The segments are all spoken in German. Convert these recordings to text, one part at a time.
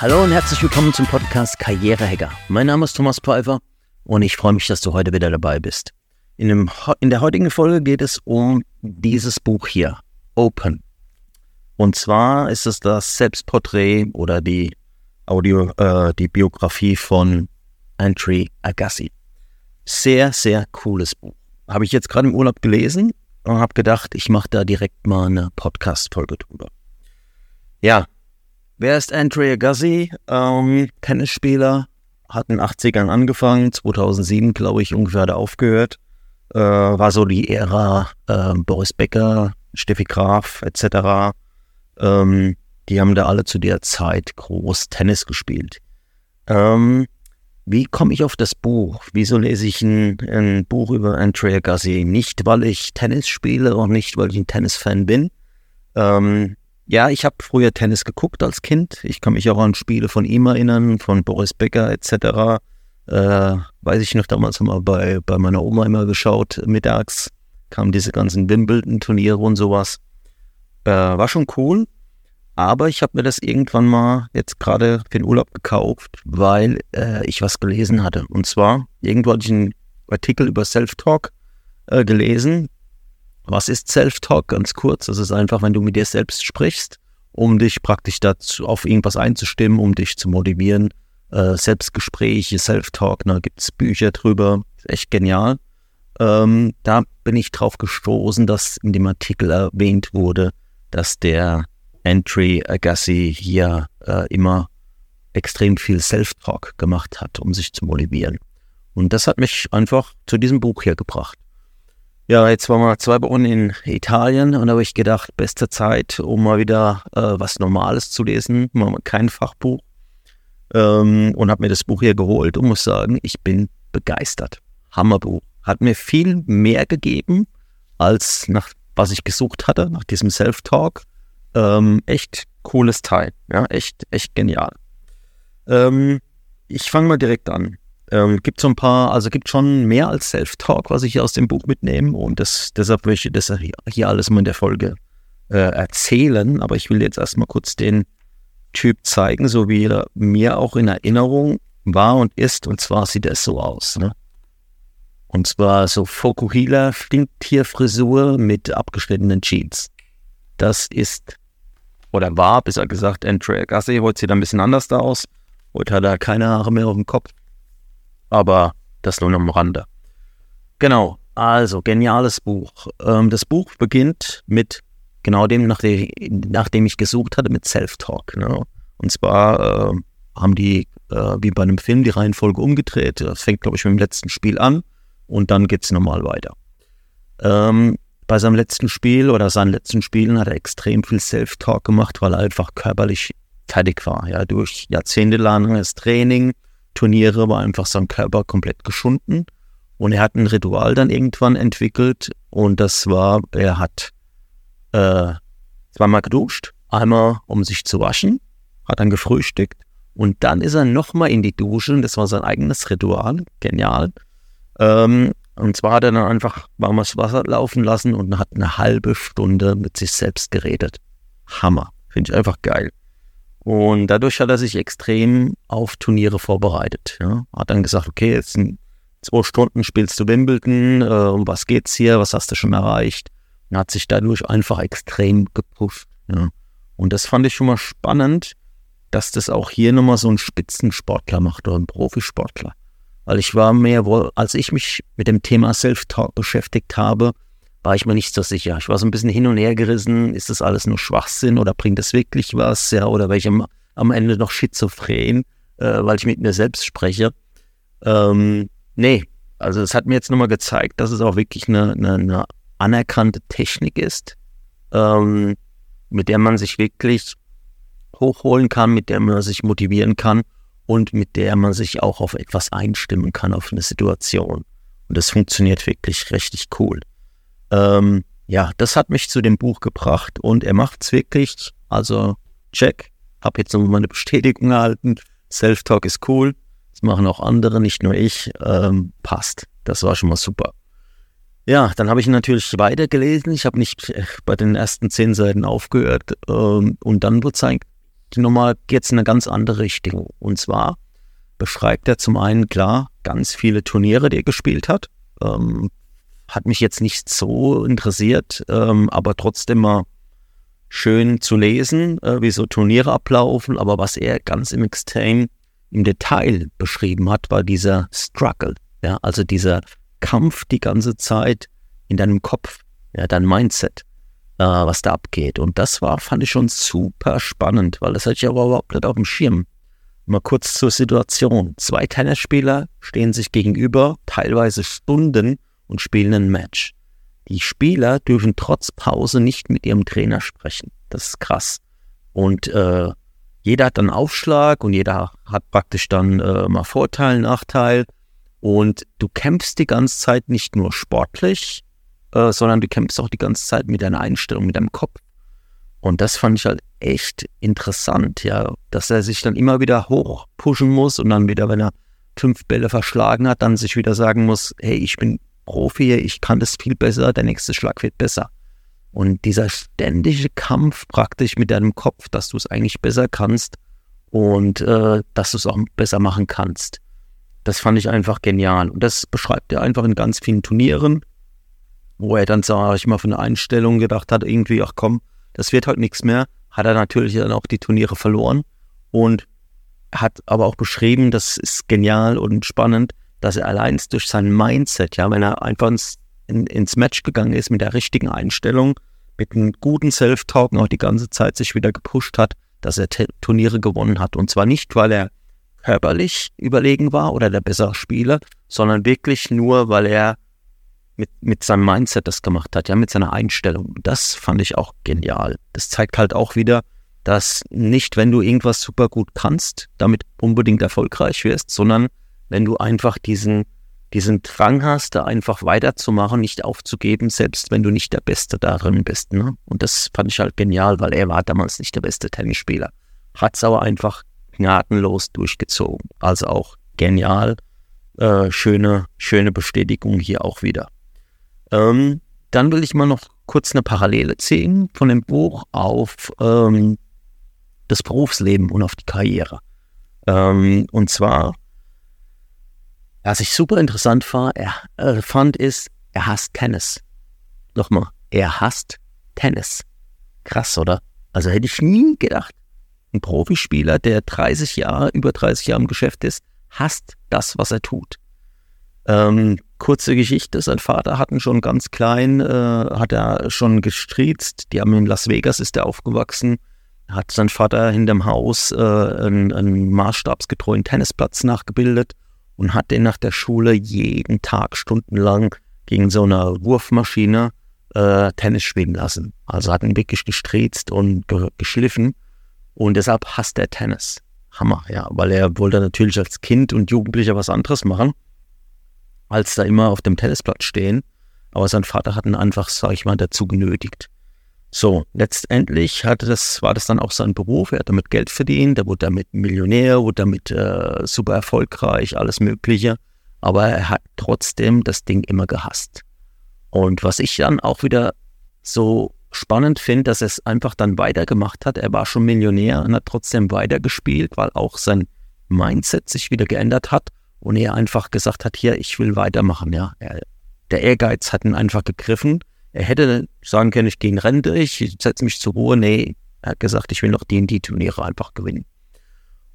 Hallo und herzlich willkommen zum Podcast Karrierehacker. Mein Name ist Thomas Pfeiffer und ich freue mich, dass du heute wieder dabei bist. In, dem, in der heutigen Folge geht es um dieses Buch hier, Open. Und zwar ist es das Selbstporträt oder die Audio, äh, die Biografie von Andre Agassi. Sehr, sehr cooles Buch. Habe ich jetzt gerade im Urlaub gelesen und habe gedacht, ich mache da direkt mal eine Podcast-Folge drüber. Ja, wer ist Andre Agassi? Ähm, Tennisspieler, hat in den 80ern angefangen, 2007 glaube ich ungefähr er aufgehört. Äh, war so die Ära äh, Boris Becker, Steffi Graf etc. Ähm, die haben da alle zu der Zeit groß Tennis gespielt. Ähm, wie komme ich auf das Buch? Wieso lese ich ein, ein Buch über Andrea Gassi? Nicht, weil ich Tennis spiele und nicht, weil ich ein Tennisfan bin. Ähm, ja, ich habe früher Tennis geguckt als Kind. Ich kann mich auch an Spiele von ihm erinnern, von Boris Becker etc. Äh, weiß ich noch, damals haben wir bei, bei meiner Oma immer geschaut, mittags kamen diese ganzen Wimbledon-Turniere und sowas. Äh, war schon cool. Aber ich habe mir das irgendwann mal jetzt gerade für den Urlaub gekauft, weil äh, ich was gelesen hatte. Und zwar, irgendwo hatte ich einen Artikel über Self-Talk äh, gelesen. Was ist Self-Talk? Ganz kurz. Das ist einfach, wenn du mit dir selbst sprichst, um dich praktisch dazu auf irgendwas einzustimmen, um dich zu motivieren. Äh, Selbstgespräche, Self-Talk, da gibt es Bücher drüber. Echt genial. Ähm, da bin ich drauf gestoßen, dass in dem Artikel erwähnt wurde, dass der Entry Agassi hier äh, immer extrem viel Self-Talk gemacht hat, um sich zu motivieren. Und das hat mich einfach zu diesem Buch hier gebracht. Ja, jetzt waren wir zwei Wochen in Italien und da habe ich gedacht, beste Zeit, um mal wieder äh, was Normales zu lesen, mal kein Fachbuch. Ähm, und habe mir das Buch hier geholt und muss sagen, ich bin begeistert. Hammerbuch. Hat mir viel mehr gegeben, als nach was ich gesucht hatte, nach diesem Self-Talk. Ähm, echt cooles Teil. Ja, echt, echt genial. Ähm, ich fange mal direkt an. Ähm, gibt so ein paar, also gibt schon mehr als Self-Talk, was ich hier aus dem Buch mitnehme. Und das, deshalb möchte ich das hier alles mal in der Folge äh, erzählen. Aber ich will jetzt erstmal kurz den Typ zeigen, so wie er mir auch in Erinnerung war und ist. Und zwar sieht er so aus. Ne? Und zwar so Fokuhila Stinktierfrisur mit abgeschnittenen Jeans. Das ist oder war, besser gesagt, Andre Agassi. Heute sieht er ein bisschen anders da aus. Heute hat er keine Haare mehr auf dem Kopf. Aber das nur am Rande. Genau, also geniales Buch. Ähm, das Buch beginnt mit genau dem, nachdem, nachdem ich gesucht hatte, mit Self-Talk. Ne? Und zwar äh, haben die, äh, wie bei einem Film, die Reihenfolge umgedreht. Das fängt, glaube ich, mit dem letzten Spiel an und dann geht es normal weiter. Ähm, bei seinem letzten Spiel oder seinen letzten Spielen hat er extrem viel Self-Talk gemacht, weil er einfach körperlich fertig war. Ja, durch jahrzehntelanges Training, Turniere war einfach sein Körper komplett geschunden. Und er hat ein Ritual dann irgendwann entwickelt und das war, er hat äh, zweimal geduscht, einmal um sich zu waschen, hat dann gefrühstückt und dann ist er nochmal in die Dusche und das war sein eigenes Ritual, genial. Ähm, und zwar hat er dann einfach warmes Wasser laufen lassen und hat eine halbe Stunde mit sich selbst geredet. Hammer. Finde ich einfach geil. Und dadurch hat er sich extrem auf Turniere vorbereitet. Ja. Hat dann gesagt, okay, jetzt sind zwei Stunden spielst du Wimbledon, äh, um was geht's hier, was hast du schon erreicht? Und hat sich dadurch einfach extrem gepusht. Ja. Und das fand ich schon mal spannend, dass das auch hier nochmal so ein Spitzensportler macht oder ein Profisportler. Weil ich war mehr wohl, als ich mich mit dem Thema Self-Talk beschäftigt habe, war ich mir nicht so sicher. Ich war so ein bisschen hin und her gerissen. Ist das alles nur Schwachsinn oder bringt das wirklich was? Ja, oder welche am, am Ende noch schizophren, äh, weil ich mit mir selbst spreche. Ähm, nee, also es hat mir jetzt nochmal gezeigt, dass es auch wirklich eine, eine, eine anerkannte Technik ist, ähm, mit der man sich wirklich hochholen kann, mit der man sich motivieren kann und mit der man sich auch auf etwas einstimmen kann, auf eine Situation. Und das funktioniert wirklich richtig cool. Ähm, ja, das hat mich zu dem Buch gebracht und er macht es wirklich. Also, check. Hab jetzt nochmal eine Bestätigung erhalten. Self-Talk ist cool. Das machen auch andere, nicht nur ich. Ähm, passt. Das war schon mal super. Ja, dann habe ich natürlich weitergelesen. Ich habe nicht äh, bei den ersten zehn Seiten aufgehört. Ähm, und dann wurde es nochmal jetzt in eine ganz andere Richtung. Und zwar beschreibt er zum einen klar ganz viele Turniere, die er gespielt hat. Ähm, hat mich jetzt nicht so interessiert, ähm, aber trotzdem mal schön zu lesen, äh, wie so Turniere ablaufen. Aber was er ganz im Extrem im Detail beschrieben hat, war dieser Struggle. Ja, also dieser Kampf die ganze Zeit in deinem Kopf, ja, dein Mindset, äh, was da abgeht. Und das war, fand ich schon super spannend, weil das hatte ich aber überhaupt nicht auf dem Schirm. Mal kurz zur Situation. Zwei Tennisspieler stehen sich gegenüber, teilweise Stunden und spielen ein Match. Die Spieler dürfen trotz Pause nicht mit ihrem Trainer sprechen. Das ist krass. Und äh, jeder hat dann Aufschlag und jeder hat praktisch dann äh, mal Vorteil, Nachteil. Und du kämpfst die ganze Zeit nicht nur sportlich, äh, sondern du kämpfst auch die ganze Zeit mit deiner Einstellung, mit deinem Kopf. Und das fand ich halt echt interessant, ja, dass er sich dann immer wieder hoch pushen muss und dann wieder, wenn er fünf Bälle verschlagen hat, dann sich wieder sagen muss, hey, ich bin Profi, ich kann das viel besser, der nächste Schlag wird besser. Und dieser ständige Kampf praktisch mit deinem Kopf, dass du es eigentlich besser kannst und äh, dass du es auch besser machen kannst. Das fand ich einfach genial. Und das beschreibt er einfach in ganz vielen Turnieren, wo er dann, sage ich mal, von der Einstellung gedacht hat, irgendwie, ach komm, das wird halt nichts mehr, hat er natürlich dann auch die Turniere verloren und hat aber auch beschrieben, das ist genial und spannend, dass er allein durch sein Mindset, ja, wenn er einfach ins, in, ins Match gegangen ist mit der richtigen Einstellung, mit einem guten Self-Talk auch die ganze Zeit sich wieder gepusht hat, dass er Turniere gewonnen hat. Und zwar nicht, weil er körperlich überlegen war oder der bessere Spieler, sondern wirklich nur, weil er mit, mit seinem Mindset das gemacht hat, ja, mit seiner Einstellung. Das fand ich auch genial. Das zeigt halt auch wieder, dass nicht, wenn du irgendwas super gut kannst, damit unbedingt erfolgreich wirst, sondern wenn du einfach diesen, diesen Drang hast, da einfach weiterzumachen, nicht aufzugeben, selbst wenn du nicht der Beste darin bist. Ne? Und das fand ich halt genial, weil er war damals nicht der beste Tennisspieler. Hat es aber einfach gnadenlos durchgezogen. Also auch genial. Äh, schöne, schöne Bestätigung hier auch wieder. Ähm, dann will ich mal noch kurz eine Parallele ziehen von dem Buch auf ähm, das Berufsleben und auf die Karriere. Ähm, und zwar was ich super interessant er, äh, fand, ist, er hasst Tennis. Nochmal, er hasst Tennis. Krass, oder? Also hätte ich nie gedacht. Ein Profispieler, der 30 Jahre, über 30 Jahre im Geschäft ist, hasst das, was er tut. Ähm, kurze Geschichte, sein Vater hatten schon ganz klein, äh, hat er schon gestriezt. Die haben in Las Vegas, ist er aufgewachsen, hat sein Vater hinterm Haus äh, einen, einen maßstabsgetreuen Tennisplatz nachgebildet und hat den nach der Schule jeden Tag stundenlang gegen so eine Wurfmaschine äh, Tennis spielen lassen. Also hat ihn wirklich gestriezt und ge geschliffen und deshalb hasst er Tennis. Hammer, ja, weil er wollte natürlich als Kind und Jugendlicher was anderes machen, als da immer auf dem Tennisplatz stehen. Aber sein Vater hat ihn einfach, sag ich mal, dazu genötigt. So, letztendlich hatte das, war das dann auch sein Beruf. Er hat damit Geld verdient, er wurde damit Millionär, wurde damit äh, super erfolgreich, alles Mögliche. Aber er hat trotzdem das Ding immer gehasst. Und was ich dann auch wieder so spannend finde, dass er es einfach dann weitergemacht hat. Er war schon Millionär und hat trotzdem weitergespielt, weil auch sein Mindset sich wieder geändert hat und er einfach gesagt hat, hier, ich will weitermachen. Ja, er, der Ehrgeiz hat ihn einfach gegriffen er hätte sagen können, ich gehe in Rente, ich setze mich zur Ruhe. Nee, er hat gesagt, ich will noch die und die Turniere einfach gewinnen.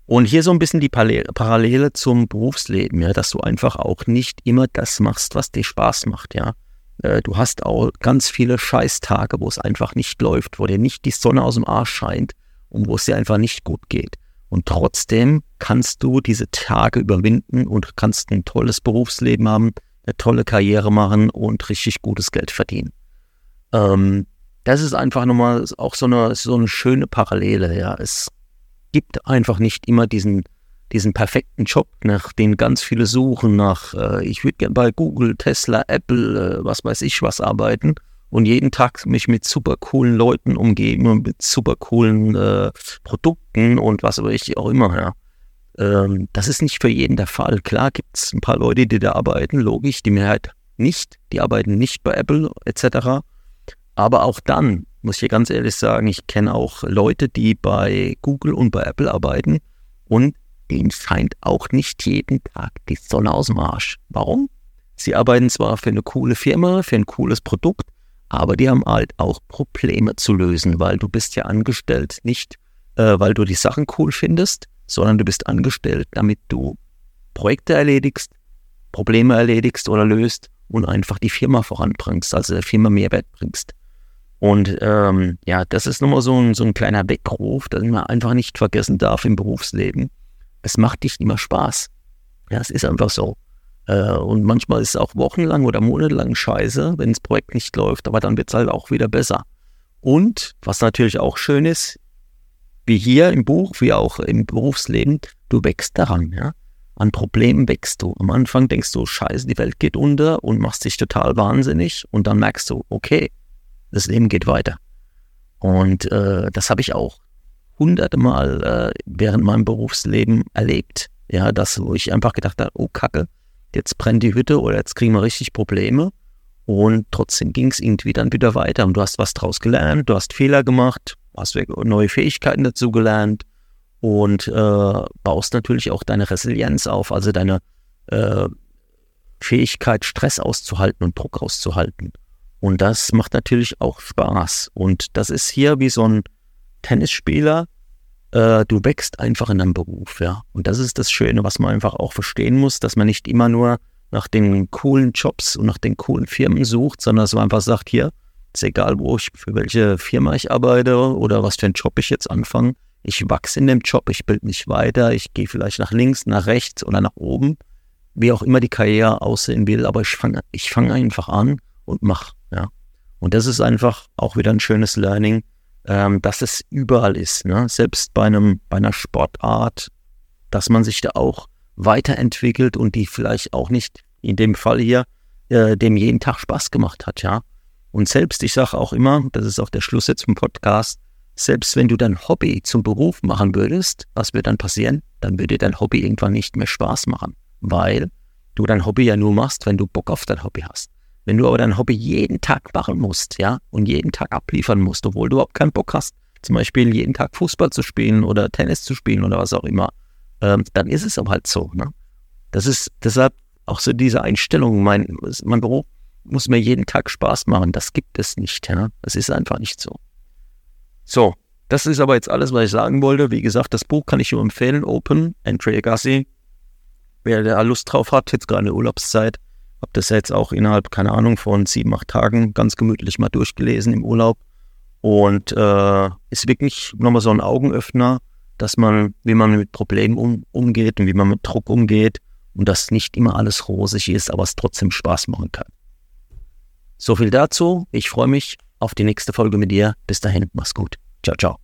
Und hier so ein bisschen die Parallele zum Berufsleben, ja, dass du einfach auch nicht immer das machst, was dir Spaß macht, ja. Äh, du hast auch ganz viele Scheißtage, wo es einfach nicht läuft, wo dir nicht die Sonne aus dem Arsch scheint und wo es dir einfach nicht gut geht. Und trotzdem kannst du diese Tage überwinden und kannst ein tolles Berufsleben haben, eine tolle Karriere machen und richtig gutes Geld verdienen. Ähm, das ist einfach nochmal auch so eine, so eine schöne Parallele. Ja. Es gibt einfach nicht immer diesen, diesen perfekten Job, nach den ganz viele suchen, nach, äh, ich würde gerne bei Google, Tesla, Apple, äh, was weiß ich was arbeiten und jeden Tag mich mit super coolen Leuten umgeben und mit super coolen äh, Produkten und was weiß ich auch immer, ja. Ähm, das ist nicht für jeden der Fall. Klar gibt es ein paar Leute, die da arbeiten, logisch, die Mehrheit nicht, die arbeiten nicht bei Apple etc. Aber auch dann muss ich ganz ehrlich sagen, ich kenne auch Leute, die bei Google und bei Apple arbeiten und denen scheint auch nicht jeden Tag die Sonne aus dem Arsch. Warum? Sie arbeiten zwar für eine coole Firma, für ein cooles Produkt, aber die haben halt auch Probleme zu lösen, weil du bist ja angestellt nicht, äh, weil du die Sachen cool findest, sondern du bist angestellt, damit du Projekte erledigst, Probleme erledigst oder löst und einfach die Firma voranbringst, also der Firma Mehrwert bringst. Und ähm, ja, das ist nochmal so ein, so ein kleiner Weckruf, den man einfach nicht vergessen darf im Berufsleben. Es macht nicht immer Spaß. Ja, es ist einfach so. Äh, und manchmal ist es auch wochenlang oder monatelang scheiße, wenn das Projekt nicht läuft, aber dann wird es halt auch wieder besser. Und was natürlich auch schön ist, wie hier im Buch, wie auch im Berufsleben, du wächst daran, ja. An Problemen wächst du. Am Anfang denkst du, scheiße, die Welt geht unter und machst dich total wahnsinnig und dann merkst du, okay, das Leben geht weiter. Und äh, das habe ich auch hunderte Mal äh, während meinem Berufsleben erlebt. Ja, das, wo ich einfach gedacht habe, oh Kacke, jetzt brennt die Hütte oder jetzt kriegen wir richtig Probleme. Und trotzdem ging es irgendwie dann wieder weiter. Und du hast was draus gelernt, du hast Fehler gemacht, hast neue Fähigkeiten dazu gelernt und äh, baust natürlich auch deine Resilienz auf, also deine äh, Fähigkeit, Stress auszuhalten und Druck auszuhalten. Und das macht natürlich auch Spaß. Und das ist hier wie so ein Tennisspieler. Äh, du wächst einfach in deinem Beruf, ja. Und das ist das Schöne, was man einfach auch verstehen muss, dass man nicht immer nur nach den coolen Jobs und nach den coolen Firmen sucht, sondern dass man einfach sagt, hier, ist egal, wo ich, für welche Firma ich arbeite oder was für einen Job ich jetzt anfange. Ich wachse in dem Job, ich bilde mich weiter, ich gehe vielleicht nach links, nach rechts oder nach oben, wie auch immer die Karriere aussehen will, aber ich fange ich fang einfach an und mache. Ja. Und das ist einfach auch wieder ein schönes Learning, ähm, dass es überall ist. Ne? Selbst bei, einem, bei einer Sportart, dass man sich da auch weiterentwickelt und die vielleicht auch nicht in dem Fall hier äh, dem jeden Tag Spaß gemacht hat. Ja. Und selbst, ich sage auch immer, das ist auch der Schluss jetzt vom Podcast, selbst wenn du dein Hobby zum Beruf machen würdest, was wird dann passieren? Dann würde dein Hobby irgendwann nicht mehr Spaß machen, weil du dein Hobby ja nur machst, wenn du Bock auf dein Hobby hast. Wenn du aber dein Hobby jeden Tag machen musst, ja, und jeden Tag abliefern musst, obwohl du überhaupt keinen Bock hast, zum Beispiel jeden Tag Fußball zu spielen oder Tennis zu spielen oder was auch immer, ähm, dann ist es aber halt so. Ne? Das ist deshalb auch so diese Einstellung, mein, mein Beruf muss mir jeden Tag Spaß machen. Das gibt es nicht. Ja? Das ist einfach nicht so. So, das ist aber jetzt alles, was ich sagen wollte. Wie gesagt, das Buch kann ich nur empfehlen. Open, Andrea Gassi. Wer da Lust drauf hat, jetzt gerade in Urlaubszeit, habe das jetzt auch innerhalb, keine Ahnung, von sieben, acht Tagen ganz gemütlich mal durchgelesen im Urlaub. Und äh, ist wirklich nochmal so ein Augenöffner, dass man, wie man mit Problemen um, umgeht und wie man mit Druck umgeht und dass nicht immer alles rosig ist, aber es trotzdem Spaß machen kann. So viel dazu. Ich freue mich auf die nächste Folge mit dir. Bis dahin, mach's gut. Ciao, ciao.